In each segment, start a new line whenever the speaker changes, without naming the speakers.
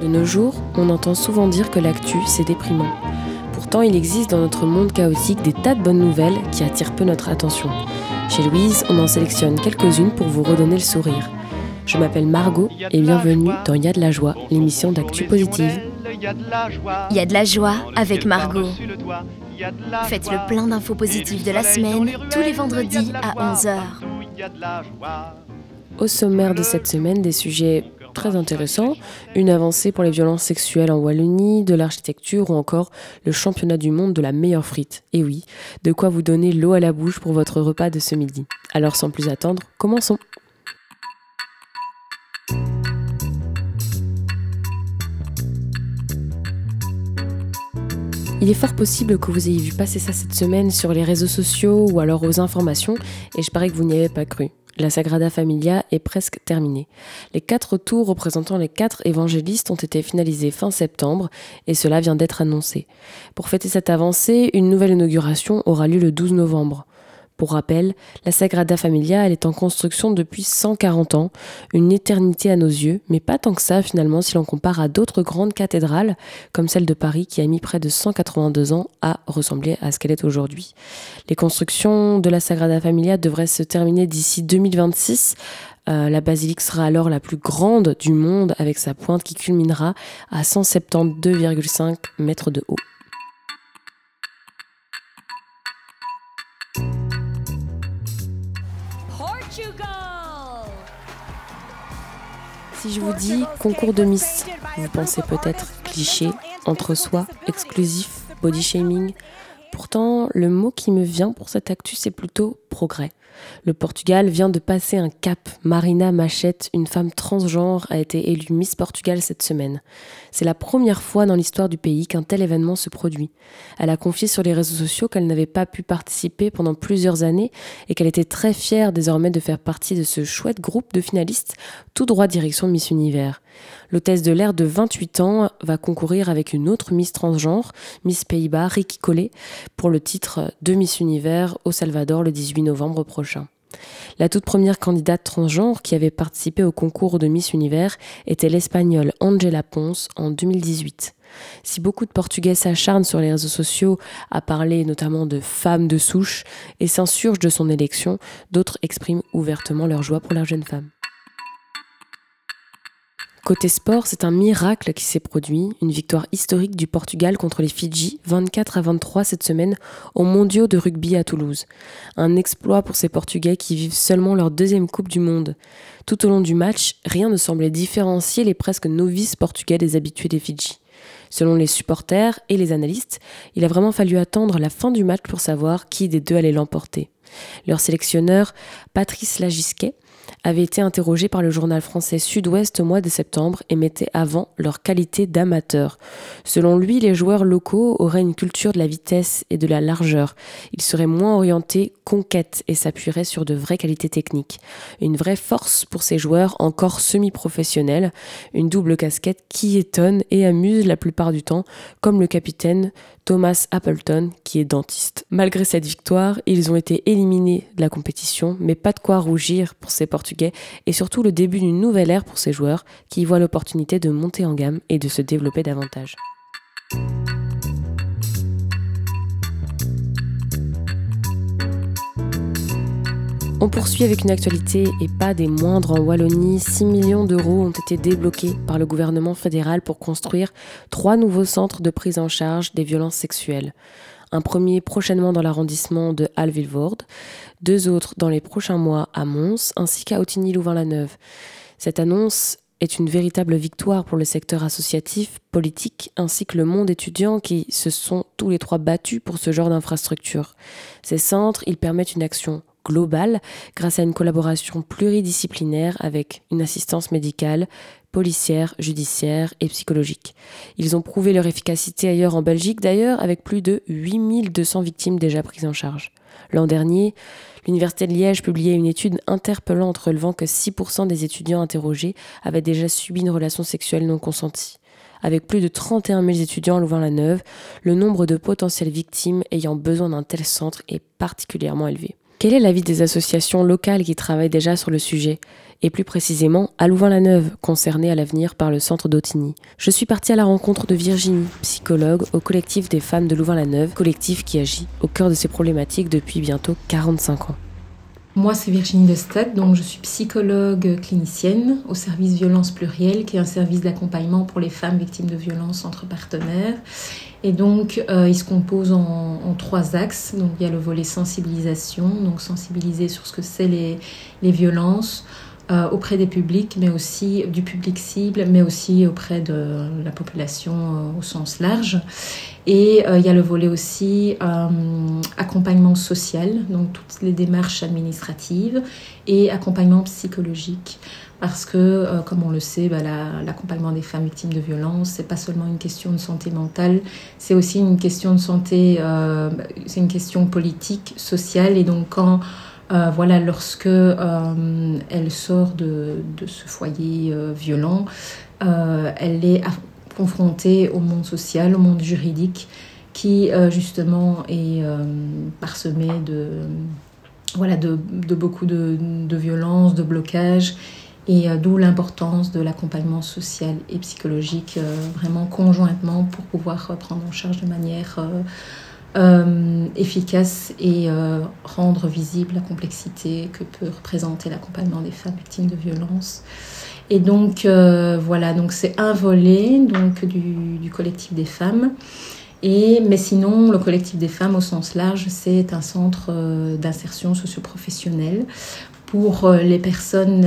De nos jours, on entend souvent dire que l'actu, c'est déprimant. Pourtant, il existe dans notre monde chaotique des tas de bonnes nouvelles qui attirent peu notre attention. Chez Louise, on en sélectionne quelques-unes pour vous redonner le sourire. Je m'appelle Margot et bienvenue dans Y a de la joie, l'émission d'actu positive.
Il y a de la joie avec Margot. Faites le plein d'infos positives de la semaine tous les vendredis à 11h.
Au sommaire de cette semaine, des sujets très intéressants, une avancée pour les violences sexuelles en Wallonie, de l'architecture ou encore le championnat du monde de la meilleure frite. Et oui, de quoi vous donner l'eau à la bouche pour votre repas de ce midi. Alors sans plus attendre, commençons. Il est fort possible que vous ayez vu passer ça cette semaine sur les réseaux sociaux ou alors aux informations, et je parie que vous n'y avez pas cru. La Sagrada Familia est presque terminée. Les quatre tours représentant les quatre évangélistes ont été finalisés fin septembre et cela vient d'être annoncé. Pour fêter cette avancée, une nouvelle inauguration aura lieu le 12 novembre. Pour rappel, la Sagrada Familia, est en construction depuis 140 ans, une éternité à nos yeux, mais pas tant que ça finalement si l'on compare à d'autres grandes cathédrales, comme celle de Paris qui a mis près de 182 ans à ressembler à ce qu'elle est aujourd'hui. Les constructions de la Sagrada Familia devraient se terminer d'ici 2026. Euh, la basilique sera alors la plus grande du monde avec sa pointe qui culminera à 172,5 mètres de haut. Si je vous dis concours de Miss, vous pensez peut-être cliché, entre soi, exclusif, body shaming. Pourtant, le mot qui me vient pour cette actu, c'est plutôt progrès. Le Portugal vient de passer un cap. Marina Machette, une femme transgenre, a été élue Miss Portugal cette semaine. C'est la première fois dans l'histoire du pays qu'un tel événement se produit. Elle a confié sur les réseaux sociaux qu'elle n'avait pas pu participer pendant plusieurs années et qu'elle était très fière désormais de faire partie de ce chouette groupe de finalistes tout droit direction Miss Univers. L'hôtesse de l'air de 28 ans va concourir avec une autre Miss transgenre, Miss Pays-Bas, Ricky Collet, pour le titre de Miss Univers au Salvador le 18 novembre prochain. La toute première candidate transgenre qui avait participé au concours de Miss Univers était l'espagnole Angela Ponce en 2018. Si beaucoup de Portugais s'acharnent sur les réseaux sociaux à parler notamment de femmes de souche et s'insurgent de son élection, d'autres expriment ouvertement leur joie pour la jeune femme. Côté sport, c'est un miracle qui s'est produit, une victoire historique du Portugal contre les Fidji, 24 à 23 cette semaine, aux mondiaux de rugby à Toulouse. Un exploit pour ces Portugais qui vivent seulement leur deuxième Coupe du Monde. Tout au long du match, rien ne semblait différencier les presque novices portugais des habitués des Fidji. Selon les supporters et les analystes, il a vraiment fallu attendre la fin du match pour savoir qui des deux allait l'emporter. Leur sélectionneur, Patrice Lagisquet, avait été interrogé par le journal français Sud-Ouest au mois de septembre et mettait avant leur qualité d'amateur. Selon lui, les joueurs locaux auraient une culture de la vitesse et de la largeur. Ils seraient moins orientés conquête et s'appuieraient sur de vraies qualités techniques. Une vraie force pour ces joueurs encore semi-professionnels, une double casquette qui étonne et amuse la plupart du temps, comme le capitaine Thomas Appleton qui est dentiste. Malgré cette victoire, ils ont été éliminés de la compétition, mais pas de quoi rougir pour ces Portugais et surtout le début d'une nouvelle ère pour ces joueurs qui y voient l'opportunité de monter en gamme et de se développer davantage. On poursuit avec une actualité et pas des moindres en Wallonie. 6 millions d'euros ont été débloqués par le gouvernement fédéral pour construire trois nouveaux centres de prise en charge des violences sexuelles. Un premier prochainement dans l'arrondissement de Halle-Villevorde, deux autres dans les prochains mois à Mons, ainsi qu'à Autigny-Louvain-la-Neuve. Cette annonce est une véritable victoire pour le secteur associatif, politique, ainsi que le monde étudiant qui se sont tous les trois battus pour ce genre d'infrastructure. Ces centres, ils permettent une action globale grâce à une collaboration pluridisciplinaire avec une assistance médicale, policière, judiciaire et psychologique. Ils ont prouvé leur efficacité ailleurs en Belgique d'ailleurs avec plus de 8200 victimes déjà prises en charge. L'an dernier, l'Université de Liège publiait une étude interpellante relevant que 6% des étudiants interrogés avaient déjà subi une relation sexuelle non consentie. Avec plus de 31 000 étudiants à Louvain-la-Neuve, le nombre de potentielles victimes ayant besoin d'un tel centre est particulièrement élevé. Quel est l'avis des associations locales qui travaillent déjà sur le sujet? Et plus précisément à Louvain-la-Neuve, concernée à l'avenir par le centre d'Autigny. Je suis partie à la rencontre de Virginie, psychologue au collectif des femmes de Louvain-la-Neuve, collectif qui agit au cœur de ces problématiques depuis bientôt 45 ans.
Moi, c'est Virginie Destad, donc je suis psychologue clinicienne au service violence plurielle, qui est un service d'accompagnement pour les femmes victimes de violences entre partenaires. Et donc, euh, il se compose en, trois axes. Donc, il y a le volet sensibilisation, donc sensibiliser sur ce que c'est les, les violences, euh, auprès des publics, mais aussi du public cible, mais aussi auprès de la population euh, au sens large. Et euh, il y a le volet aussi accompagnement social, donc toutes les démarches administratives et accompagnement psychologique. Parce que, comme on le sait, bah, l'accompagnement des femmes victimes de violences, c'est pas seulement une question de santé mentale, c'est aussi une question de santé, c'est une question politique, sociale. Et donc, quand euh, voilà, lorsque euh, elle sort de, ce foyer euh, violent, elle est confrontée au monde social, au monde juridique, qui justement est parsemé de, voilà, de, beaucoup de, de violence, de blocage, et d'où l'importance de l'accompagnement social et psychologique, vraiment conjointement pour pouvoir prendre en charge de manière euh, efficace et euh, rendre visible la complexité que peut représenter l'accompagnement des femmes victimes de violences. Et donc euh, voilà, donc c'est un volet donc du, collectif des femmes. Et, mais sinon, le collectif des femmes au sens large, c'est un centre d'insertion socioprofessionnelle pour les personnes,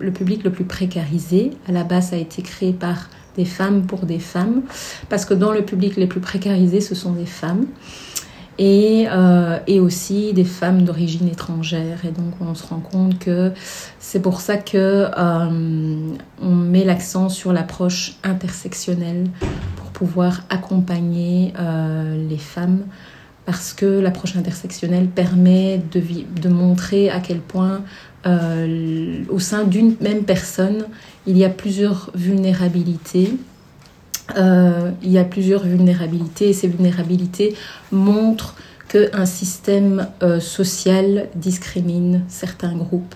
le public le plus précarisé. À la base, ça a été créé par des femmes pour des femmes, parce que dans le public les plus précarisés, ce sont des femmes. Et, euh, et aussi des femmes d'origine étrangère. Et donc on se rend compte que c'est pour ça que euh, on met l'accent sur l'approche intersectionnelle pour pouvoir accompagner euh, les femmes parce que l'approche intersectionnelle permet de, de, montrer à quel point au sein d'une même personne, il y a plusieurs vulnérabilités. Euh, il y a plusieurs vulnérabilités et ces vulnérabilités montrent qu'un système euh, social discrimine certains groupes.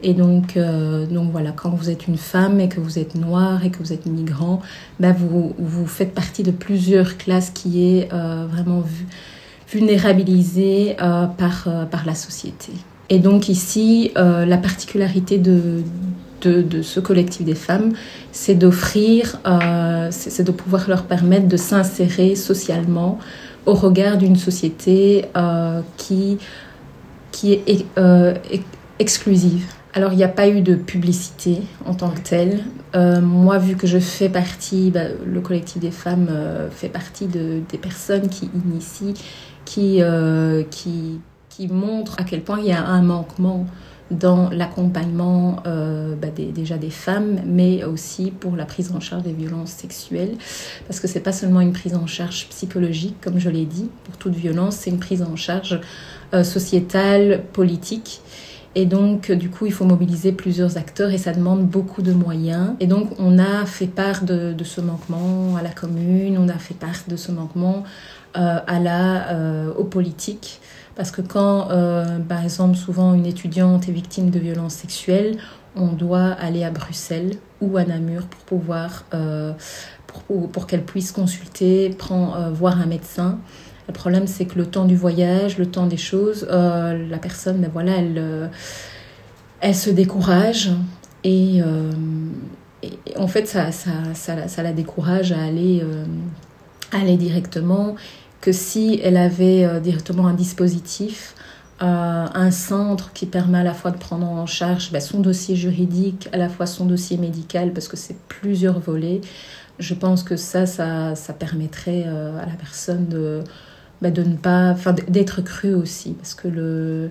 Et donc, donc voilà, quand vous êtes une femme et que vous êtes noire et que vous êtes migrant, ben vous, vous faites partie de plusieurs classes qui est vraiment vulnérabilisée par, par la société. Et donc ici, euh, la particularité de, de, ce collectif des femmes, c'est d'offrir, euh, c'est de pouvoir leur permettre de s'insérer socialement au regard d'une société euh, qui, qui est exclusive. Alors, il n'y a pas eu de publicité en tant que telle. moi, vu que je fais partie, bah, le collectif des femmes fait partie de, des personnes qui initient, qui, qui qui montre à quel point il y a un manquement dans l'accompagnement euh, bah, déjà des femmes, mais aussi pour la prise en charge des violences sexuelles, parce que c'est pas seulement une prise en charge psychologique, comme je l'ai dit, pour toute violence, c'est une prise en charge euh, sociétale, politique. Et donc, du coup, il faut mobiliser plusieurs acteurs et ça demande beaucoup de moyens. Et donc, on a fait part de, de ce manquement à la commune, on a fait part de ce manquement euh, à la, euh, aux politiques. Parce que quand, euh, par exemple, souvent une étudiante est victime de violences sexuelles, on doit aller à Bruxelles ou à Namur pour pouvoir, euh, pour, qu'elle puisse consulter, prendre, euh, voir un médecin. Le problème, c'est que le temps du voyage, le temps des choses, la personne, ben voilà, elle, elle se décourage et, en fait, ça, ça, ça, ça, la décourage à aller, à aller directement que si elle avait euh, directement un dispositif, euh, un centre qui permet à la fois de prendre en charge bah, son dossier juridique, à la fois son dossier médical, parce que c'est plusieurs volets, je pense que ça, ça, ça permettrait euh, à la personne de, bah, de ne pas, enfin, d'être crue aussi, parce que le,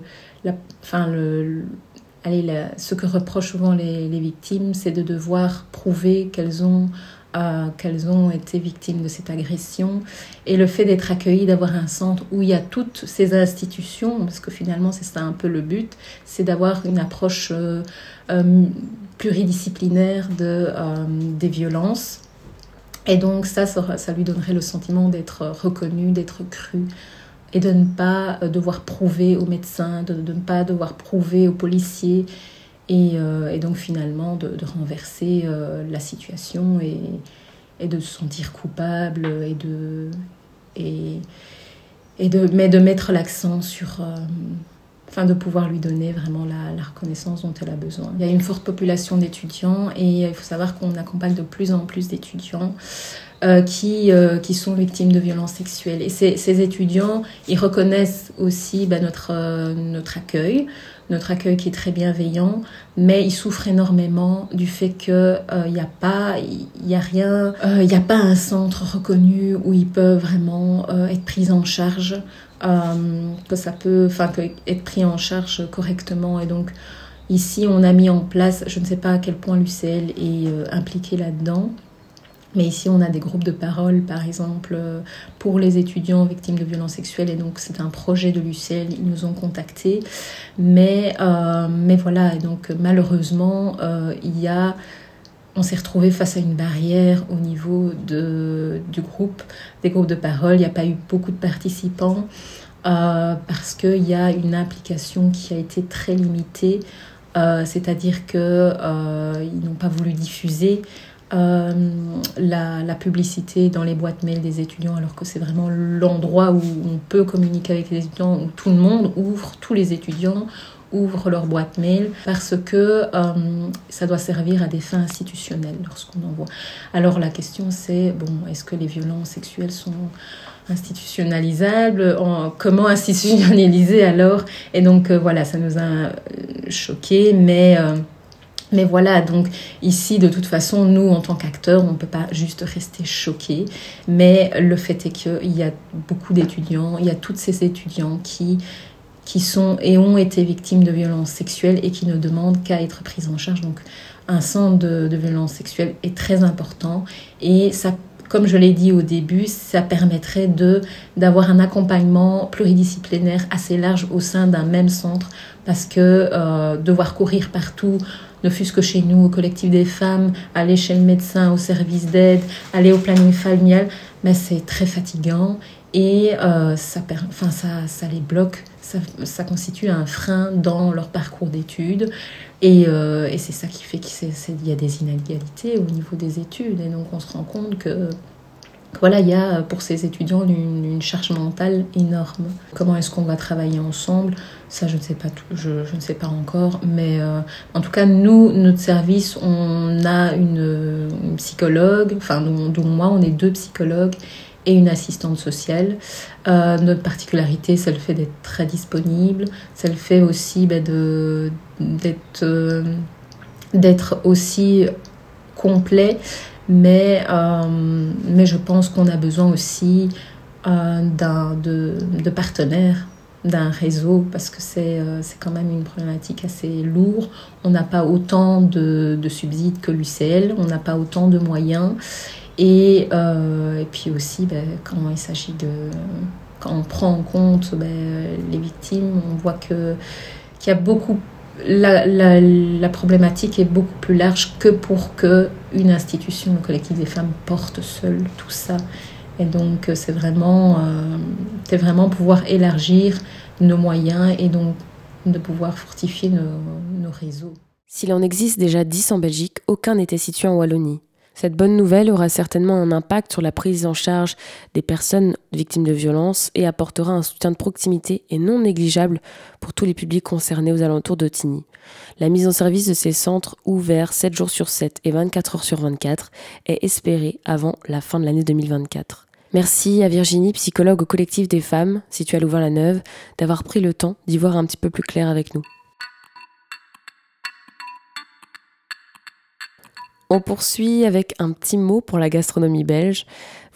enfin, le, allez, ce que reprochent souvent les, les victimes, c'est de devoir prouver qu'elles ont qu'elles ont été victimes de cette agression et le fait d'être accueillies, d'avoir un centre où il y a toutes ces institutions, parce que finalement c'est ça un peu le but, c'est d'avoir une approche euh, euh, pluridisciplinaire de, euh, des violences. Et donc ça, ça, lui donnerait le sentiment d'être reconnu, d'être cru et de ne pas devoir prouver aux médecins, de, ne pas devoir prouver aux policiers et, donc finalement de, renverser la situation et, de se sentir coupable et de, et, de, mais de mettre l'accent sur afin de pouvoir lui donner vraiment la, reconnaissance dont elle a besoin. Il y a une forte population d'étudiants et il faut savoir qu'on accompagne de plus en plus d'étudiants euh, qui, euh, qui sont victimes de violences sexuelles. Et ces, étudiants, ils reconnaissent aussi bah, notre, euh, notre accueil, notre accueil qui est très bienveillant, mais ils souffrent énormément du fait qu'il n'y a pas, il y a rien, il n'y a pas un centre reconnu où ils peuvent vraiment être pris en charge euh, que ça peut enfin, être pris en charge correctement. Et donc, ici, on a mis en place, je ne sais pas à quel point l'UCL est euh, impliqué là-dedans, mais ici, on a des groupes de parole, par exemple, euh, pour les étudiants victimes de violences sexuelles. Et donc, c'est un projet de l'UCL. Ils nous ont contactés. Mais, mais voilà, et donc, malheureusement, il y a on s'est retrouvé face à une barrière au niveau de, du groupe, des groupes de parole. Il n'y a pas eu beaucoup de participants euh, parce qu'il y a une implication qui a été très limitée. Euh, c'est-à-dire qu'ils euh, n'ont pas voulu diffuser la, la, publicité dans les boîtes mail des étudiants, alors que c'est vraiment l'endroit où on peut communiquer avec les étudiants, où tout le monde ouvre, tous les étudiants ouvrent leur boîte mail parce que euh, ça doit servir à des fins institutionnelles lorsqu'on envoie. Alors la question c'est, bon, est-ce que les violences sexuelles sont institutionnalisables? Comment institutionnaliser alors? Et donc euh, voilà, ça nous a euh, choqué, mais... mais voilà, donc ici, de toute façon, nous, en tant qu'acteurs, on ne peut pas juste rester choqués. Mais le fait est qu'il y a beaucoup d'étudiants, il y a toutes ces étudiants qui qui sont et ont été victimes de violences sexuelles et qui ne demandent qu'à être prises en charge. Donc un centre de, violences sexuelles est très important et ça comme je l'ai dit au début, ça permettrait d'avoir un accompagnement pluridisciplinaire assez large au sein d'un même centre parce que euh, devoir courir partout, ne fût-ce que chez nous, au collectif des femmes, aller chez le médecin, au service d'aide, aller au planning familial, mais c'est très fatigant et euh, ça, ça, ça les bloque ça, constitue un frein dans leur parcours d'études. Et, euh, et c'est ça qui fait qu'il y a des inégalités au niveau des études. Et donc on se rend compte que voilà, il y a pour ces étudiants une, charge mentale énorme. Comment est-ce qu'on va travailler ensemble? Ça, je ne sais pas, je, je, ne sais pas encore. Mais euh, en tout cas, nous, notre service, on a une, psychologue, enfin, dont moi, on est deux psychologues et une assistante sociale. Euh, notre particularité, c'est le fait d'être très disponible, c'est le fait aussi bah, d'être, euh, d'être aussi complet, mais, euh, mais je pense qu'on a besoin aussi d'un, de, de partenaires d'un réseau parce que c'est, c'est quand même une problématique assez lourde. On n'a pas autant de, de subsides que l'UCL, on n'a pas autant de moyens et, euh, et puis aussi, ben, quand il s'agit de. Quand on prend en compte ben, les victimes, on voit qu'il y a beaucoup. La, la, la, problématique est beaucoup plus large que pour que une institution, le collectif des femmes, porte seule tout ça. Et donc, c'est vraiment, euh, c'est vraiment pouvoir élargir nos moyens et donc de pouvoir fortifier nos, nos réseaux.
S'il en existe déjà 10 en Belgique, aucun n'était situé en Wallonie. Cette bonne nouvelle aura certainement un impact sur la prise en charge des personnes victimes de violences et apportera un soutien de proximité et non négligeable pour tous les publics concernés aux alentours de Tigny. La mise en service de ces centres ouverts 7 jours sur 7 et 24 heures sur 24 est espérée avant la fin de l'année 2024. Merci à Virginie, psychologue au collectif des femmes, situé à Louvain-la-Neuve, d'avoir pris le temps d'y voir un petit peu plus clair avec nous. On poursuit avec un petit mot pour la gastronomie belge.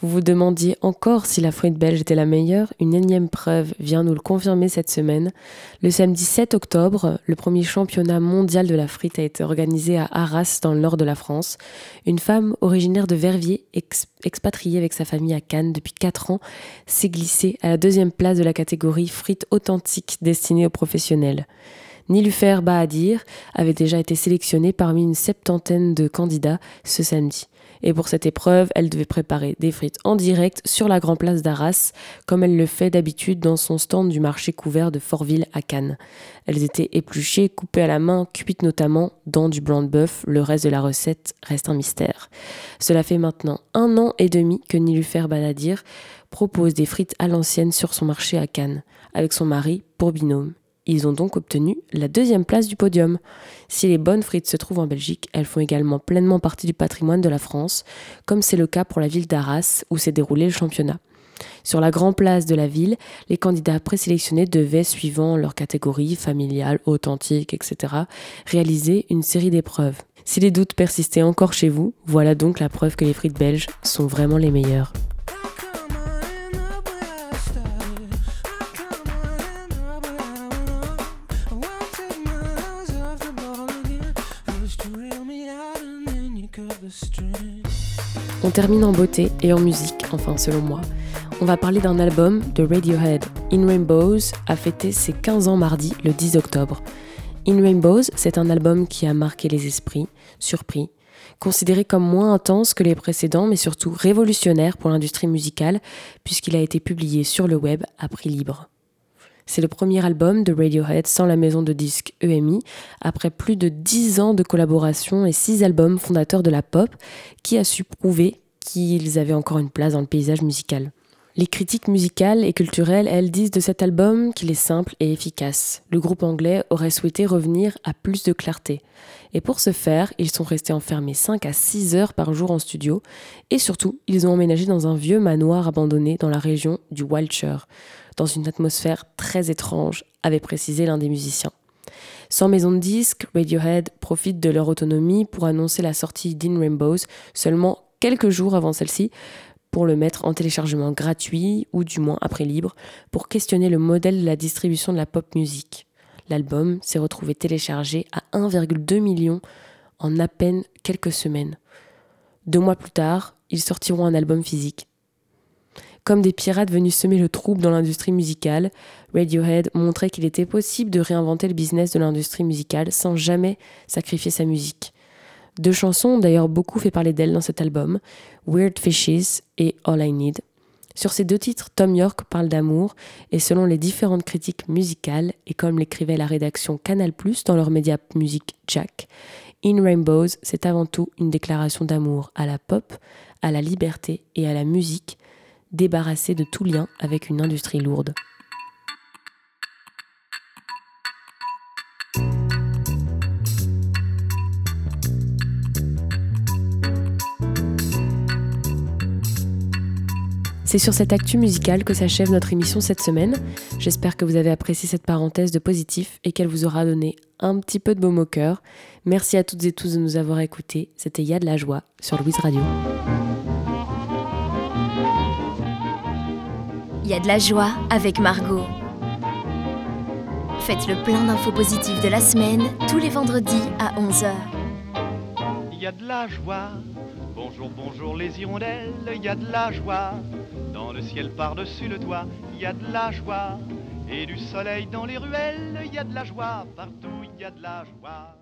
Vous vous demandiez encore si la frite belge était la meilleure. Une énième preuve vient nous le confirmer cette semaine. Le samedi 7 octobre, le premier championnat mondial de la frite a été organisé à Arras, dans le nord de la France. Une femme originaire de Verviers, expatriée avec sa famille à Cannes depuis 4 ans, s'est glissée à la deuxième place de la catégorie frites authentiques destinée aux professionnels. Nilufer Bahadir avait déjà été sélectionné parmi une septantaine de candidats ce samedi. Et pour cette épreuve, elle devait préparer des frites en direct sur la Grand Place d'Arras, comme elle le fait d'habitude dans son stand du marché couvert de Fortville à Cannes. Elles étaient épluchées, coupées à la main, cuites notamment dans du blanc de bœuf. Le reste de la recette reste un mystère. Cela fait maintenant un an et demi que Nilufer Banadir propose des frites à l'ancienne sur son marché à Cannes, avec son mari pour binôme. Ils ont donc obtenu la deuxième place du podium. Si les bonnes frites se trouvent en Belgique, elles font également pleinement partie du patrimoine de la France, comme c'est le cas pour la ville d'Arras où s'est déroulé le championnat. Sur la grande place de la ville, les candidats présélectionnés devaient, suivant leur catégorie familiale, authentique, etc., réaliser une série d'épreuves. Si les doutes persistaient encore chez vous, voilà donc la preuve que les frites belges sont vraiment les meilleures. On termine en beauté et en musique, enfin selon moi. On va parler d'un album de Radiohead. In Rainbows a fêté ses 15 ans mardi, le 10 octobre. In Rainbows, c'est un album qui a marqué les esprits, surpris, considéré comme moins intense que les précédents, mais surtout révolutionnaire pour l'industrie musicale, puisqu'il a été publié sur le web à prix libre. C'est le premier album de Radiohead sans la maison de disques EMI, après plus de 10 ans de collaboration et 6 albums fondateurs de la pop, qui a su prouver qu'ils avaient encore une place dans le paysage musical. Les critiques musicales et culturelles, elles disent de cet album qu'il est simple et efficace. Le groupe anglais aurait souhaité revenir à plus de clarté. Et pour ce faire, ils sont restés enfermés 5 à 6 heures par jour en studio. Et surtout, ils ont emménagé dans un vieux manoir abandonné dans la région du Wiltshire, dans une atmosphère très étrange, avait précisé l'un des musiciens. Sans maison de disques, Radiohead profite de leur autonomie pour annoncer la sortie d'In Rainbows seulement quelques jours avant celle-ci, pour le mettre en téléchargement gratuit ou du moins après libre pour questionner le modèle de la distribution de la pop music. L'album s'est retrouvé téléchargé à 1,2 million en à peine quelques semaines. Deux mois plus tard, ils sortiront un album physique. Comme des pirates venus semer le trouble dans l'industrie musicale, Radiohead montrait qu'il était possible de réinventer le business de l'industrie musicale sans jamais sacrifier sa musique. Deux chansons ont d'ailleurs beaucoup fait parler d'elle dans cet album, Weird Fishes et All I Need. Sur ces deux titres, Tom York parle d'amour, et selon les différentes critiques musicales, et comme l'écrivait la rédaction Canal dans leur média musique Jack, In Rainbows, c'est avant tout une déclaration d'amour à la pop, à la liberté et à la musique, débarrassée de tout lien avec une industrie lourde. C'est sur cette actu musicale que s'achève notre émission cette semaine. J'espère que vous avez apprécié cette parenthèse de positif et qu'elle vous aura donné un petit peu de baume au cœur. Merci à toutes et tous de nous avoir écoutés. C'était Ya de la joie sur Louise Radio.
Y a de la joie avec Margot. Faites le plein d'infos positives de la semaine tous les vendredis à 11h.
Il y a de la joie. Bonjour, bonjour les hirondelles, il y a de la joie. Dans le ciel par-dessus le toit, il y a de la joie. Et du soleil dans les ruelles, il y a de la joie. Partout, il y a de la joie.